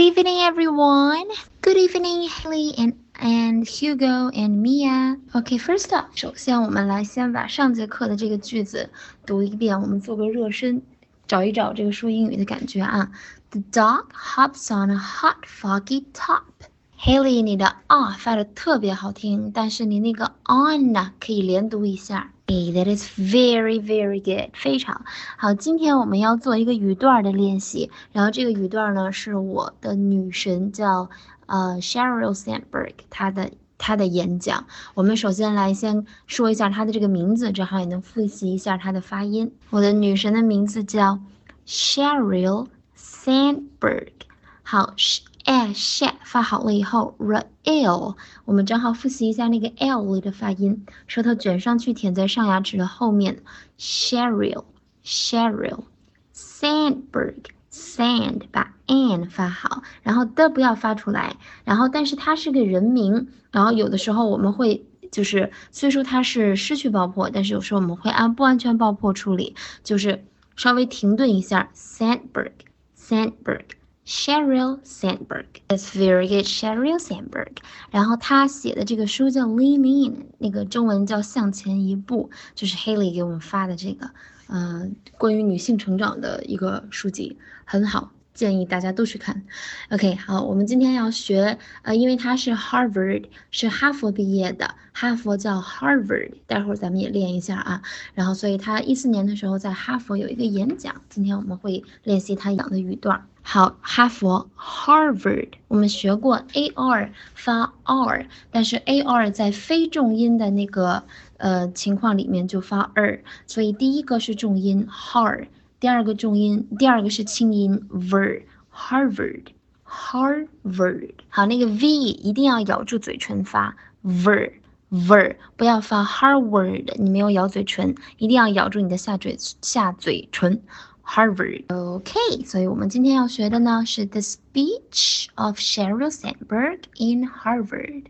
evening, everyone. Good evening, Haley and and Hugo and Mia. Okay, first up，首先我们来先把上节课的这个句子读一遍，我们做个热身，找一找这个说英语的感觉啊。The dog hops on a hot, foggy top. Haley，你的啊发的特别好听，但是你那个 on 呢可以连读一下。 That is very very good，非常好。今天我们要做一个语段的练习，然后这个语段呢是我的女神叫呃 Sheryl Sandberg 她的她的演讲。我们首先来先说一下她的这个名字，正好也能复习一下她的发音。我的女神的名字叫 Sheryl Sandberg。好。A sh 发好了以后，r l 我们正好复习一下那个 l 的发音，舌头卷上去舔在上牙齿的后面。Sheryl，Sheryl，Sandberg，Sand 把 n 发好，然后的不要发出来。然后但是它是个人名，然后有的时候我们会就是虽说它是失去爆破，但是有时候我们会按不完全爆破处理，就是稍微停顿一下。Sandberg，Sandberg。Sheryl Sandberg，it's very good. Sheryl Sandberg，然后他写的这个书叫《Lean In》，那个中文叫向前一步，就是 Haley 给我们发的这个，嗯，关于女性成长的一个书籍，很好。建议大家都去看。OK，好，我们今天要学，呃，因为他是 Harvard，是哈佛毕业的，哈佛叫 Harvard，待会儿咱们也练一下啊。然后，所以他一四年的时候在哈佛有一个演讲，今天我们会练习他讲的语段。好，哈佛 Harvard，我们学过 A R 发 R，但是 A R 在非重音的那个呃情况里面就发 R，所以第一个是重音 Har。第二个重音，第二个是轻音，ver，Harvard，Harvard。好，那个 v 一定要咬住嘴唇发，ver，ver，不要发 Harvard，你没有咬嘴唇，一定要咬住你的下嘴下嘴唇，Harvard。OK，所以我们今天要学的呢是 The Speech of Sheryl Sandberg in Harvard。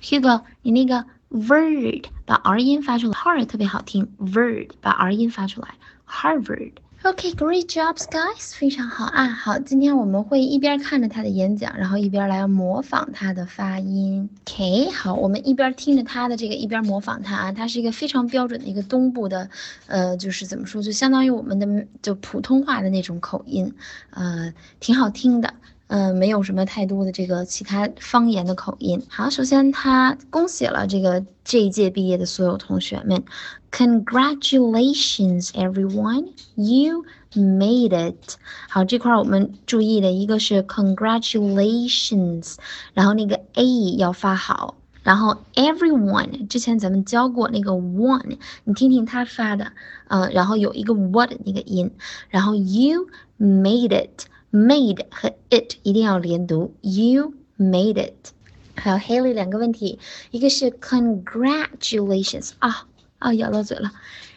Hugo，你那个 word 把 r 音发出来，Har 特别好听，word 把 r 音发出来，Harvard。Okay, great jobs, guys！非常好啊。好，今天我们会一边看着他的演讲，然后一边来模仿他的发音。OK，好，我们一边听着他的这个，一边模仿他啊。他是一个非常标准的一个东部的，呃，就是怎么说，就相当于我们的就普通话的那种口音，呃，挺好听的。嗯，没有什么太多的这个其他方言的口音。好，首先他恭喜了这个这一届毕业的所有同学们，Congratulations everyone, you made it。好，这块我们注意的一个是 Congratulations，然后那个 a 要发好，然后 everyone 之前咱们教过那个 one，你听听他发的，嗯，然后有一个 what 那个音，然后 you made it。Made 和 it 一定要连读，You made it。还有 Haley 两个问题，一个是 Congratulations 啊啊咬到嘴了，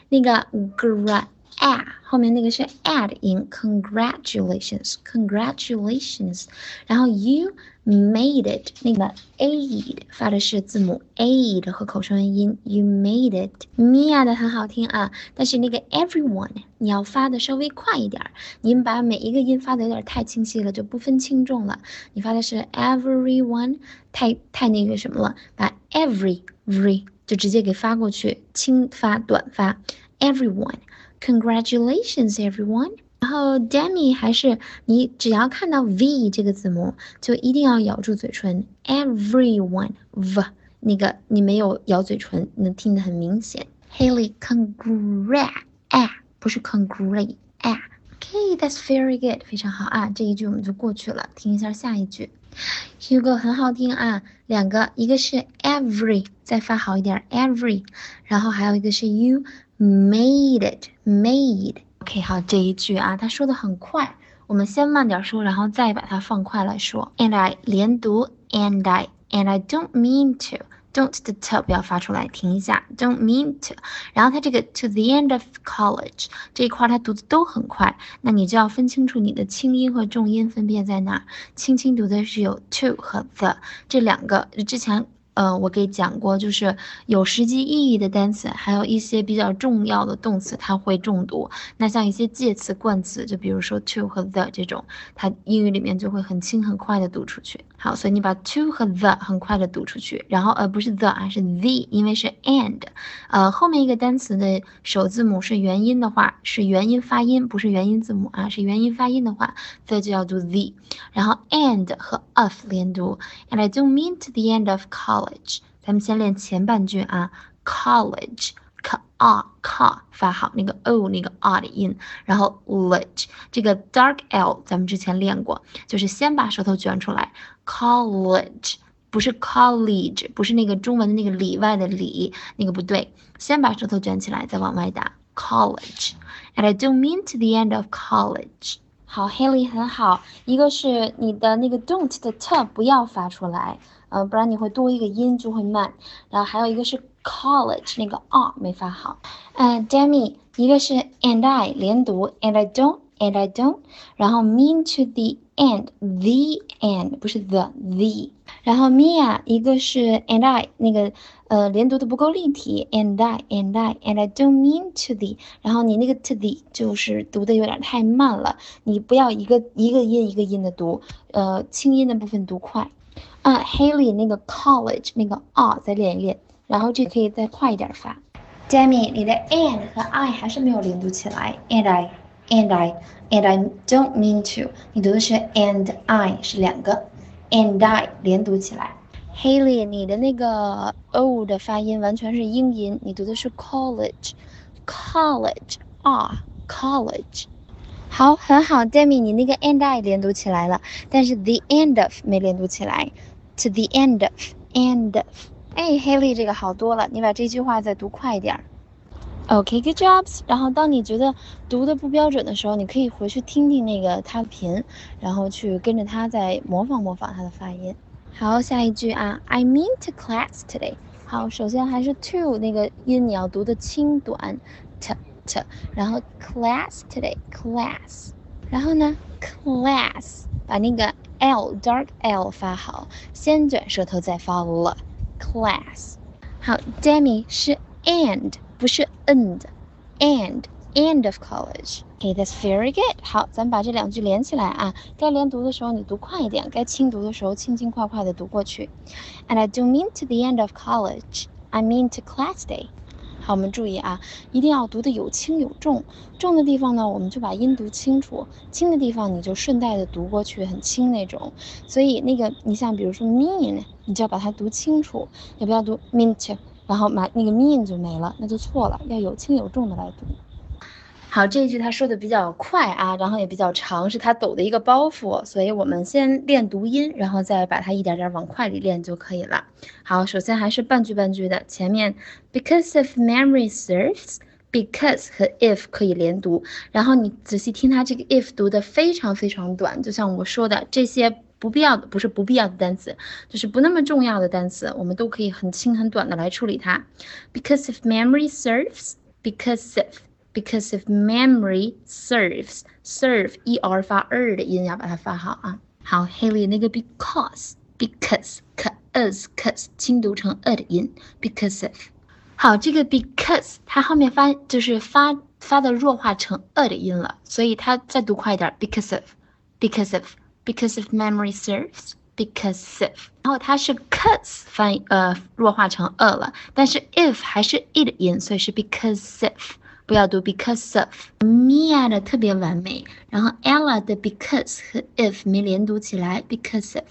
那个 gra A 后面那个是 add 音，Congratulations，Congratulations。然后 You made it，那个 aid 发的是字母 aid 和口唇音，You made it。Mia 的很好听啊，但是那个 everyone 你要发的稍微快一点，您把每一个音发的有点太清晰了，就不分轻重了。你发的是 everyone，太太那个什么了，把 every every 就直接给发过去，轻发短发 everyone，congratulations everyone。然后 Demi 还是你只要看到 V 这个字母，就一定要咬住嘴唇。Everyone V 那个你没有咬嘴唇，能听得很明显。Haley congrat 不是 congrat OK，that's very good，非常好啊。这一句我们就过去了，听一下下一句。Hugo 很好听啊，两个，一个是 every，再发好一点 every，然后还有一个是 you made it，made。OK，好，这一句啊，他说的很快，我们先慢点说，然后再把它放快来说。And I 连读，and I，and I don't mean to，don't the t 不要发出来，停一下，don't mean to。然后它这个 to the end of college 这一块，它读的都很快，那你就要分清楚你的轻音和重音分别在哪儿。轻轻读的是有 to 和 the 这两个，之前。嗯，我给讲过，就是有实际意义的单词，还有一些比较重要的动词，它会重读。那像一些介词、冠词，就比如说 to 和 the 这种，它英语里面就会很轻很快的读出去。好，所以你把 to 和 the 很快的读出去，然后呃不是 the，而是 the，因为是 and。呃，后面一个单词的首字母是元音的话，是元音发音，不是元音字母啊，是元音发音的话，the 就要读 the。然后 and 和 of 连读，and I don't mean to the end of college。咱们先练前半句啊，college a k 发好那个 o 那个 r 的音，然后 ledge 这个 dark l 咱们之前练过，就是先把舌头卷出来，college 不是 college，不是那个中文的那个里外的里，那个不对，先把舌头卷起来，再往外打 college。And I don't mean to the end of college。好，Haley 很好，一个是你的那个 don't 的 t 不要发出来，呃，不然你会多一个音就会慢。然后还有一个是 college 那个 r 没发好。呃，Demi，一个是 and I 连读，and I don't and I don't，然后 mean to the end，the end 不是 the the。然后 Mia 一个是 and I 那个呃连读的不够立体，and I and I and I don't mean to the，然后你那个 to the 就是读的有点太慢了，你不要一个一个音一个音的读，呃轻音的部分读快。啊，Haley 那个 college 那个 r 再练一练，然后这可以再快一点发。Demi 你的 and 和 I 还是没有连读起来，and I and I and I don't mean to，你读的是 and I 是两个。and I 连读起来，Haley，你的那个 o 的发音完全是英音，你读的是 college，college 啊，college，好，很好，Demi，你那个 and I 连读起来了，但是 the end of 没连读起来，to the end of，end of，哎，Haley 这个好多了，你把这句话再读快一点。OK，good jobs。然后当你觉得读的不标准的时候，你可以回去听听那个他的频，然后去跟着他再模仿模仿他的发音。好，下一句啊，I mean to class today。好，首先还是 to 那个音你要读的轻短，t t。然后 class today，class。然后呢，class，把那个 l dark l 发好，先卷舌头再发了，class。好，Demi 是 and。不是 end，and End of college。Okay, that's very good。好，咱们把这两句连起来啊。该连读的时候你读快一点，该轻读的时候轻轻快快的读过去。And I do mean to the end of college. I mean to class day。好，我们注意啊，一定要读的有轻有重。重的地方呢，我们就把音读清楚；轻的地方你就顺带的读过去，很轻那种。所以那个，你像比如说 mean，你就要把它读清楚，也不要读 mean to。然后把那个 mean 就没了，那就错了，要有轻有重的来读。好，这一句他说的比较快啊，然后也比较长，是他抖的一个包袱，所以我们先练读音，然后再把它一点点往快里练就可以了。好，首先还是半句半句的，前面 because of memory serves，because 和 if 可以连读，然后你仔细听他这个 if 读的非常非常短，就像我说的这些。不必要的不是不必要的单词，就是不那么重要的单词，我们都可以很轻很短的来处理它。Because if memory serves, because if, because if memory serves, serve e r 发 er 的音要把它发好啊。好，Haley 那个 because, because, cause, cause 轻读成 e 的音，because of。好，这个 because 它后面发就是发发的弱化成 e 的音了，所以它再读快一点，because of, because of。because if memory serves, because if，然后它是 cause 翻译呃弱化成 a 了，但是 if 还是 e 的音，所以是 because if， 不要读 because of。Mia 的特别完美，然后 Ella 的 because 和 if 没连读起来，because of。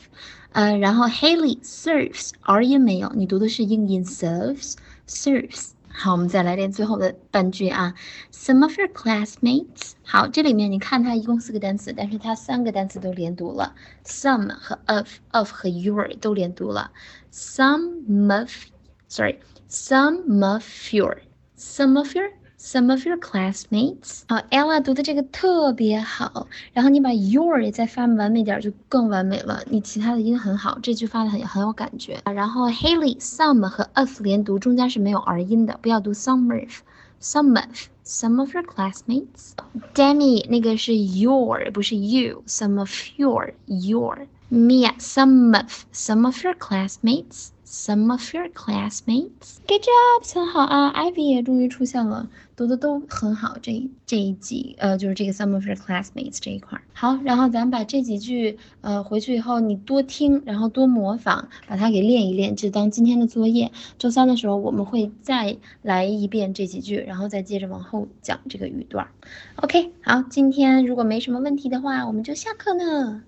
呃，然后 Haley serves r 音没有，你读的是硬音 serves serves。好，我们再来练最后的半句啊。Some of your classmates，好，这里面你看它一共四个单词，但是它三个单词都连读了。Some 和 of，of 和 your 都连读了。Some of，sorry，some of your，some of your。 Some of your classmates，好，Ella 读的这个特别好，然后你把 your 也再发完美点就更完美了。你其他的音很好，这句发的很很有感觉。然后 Haley，some 和 of 连读，中间是没有 r 音的，不要读 some of，some of，some of your classmates。Demi 那个是 your，不是 you，some of your，your。Mia，some of，some of your classmates。Some of your classmates. Good job，很好啊，Ivy 也终于出现了，读的都很好。这这一集，呃，就是这个 some of your classmates 这一块儿。好，然后咱把这几句，呃，回去以后你多听，然后多模仿，把它给练一练，就当今天的作业。周三的时候我们会再来一遍这几句，然后再接着往后讲这个语段。OK，好，今天如果没什么问题的话，我们就下课呢。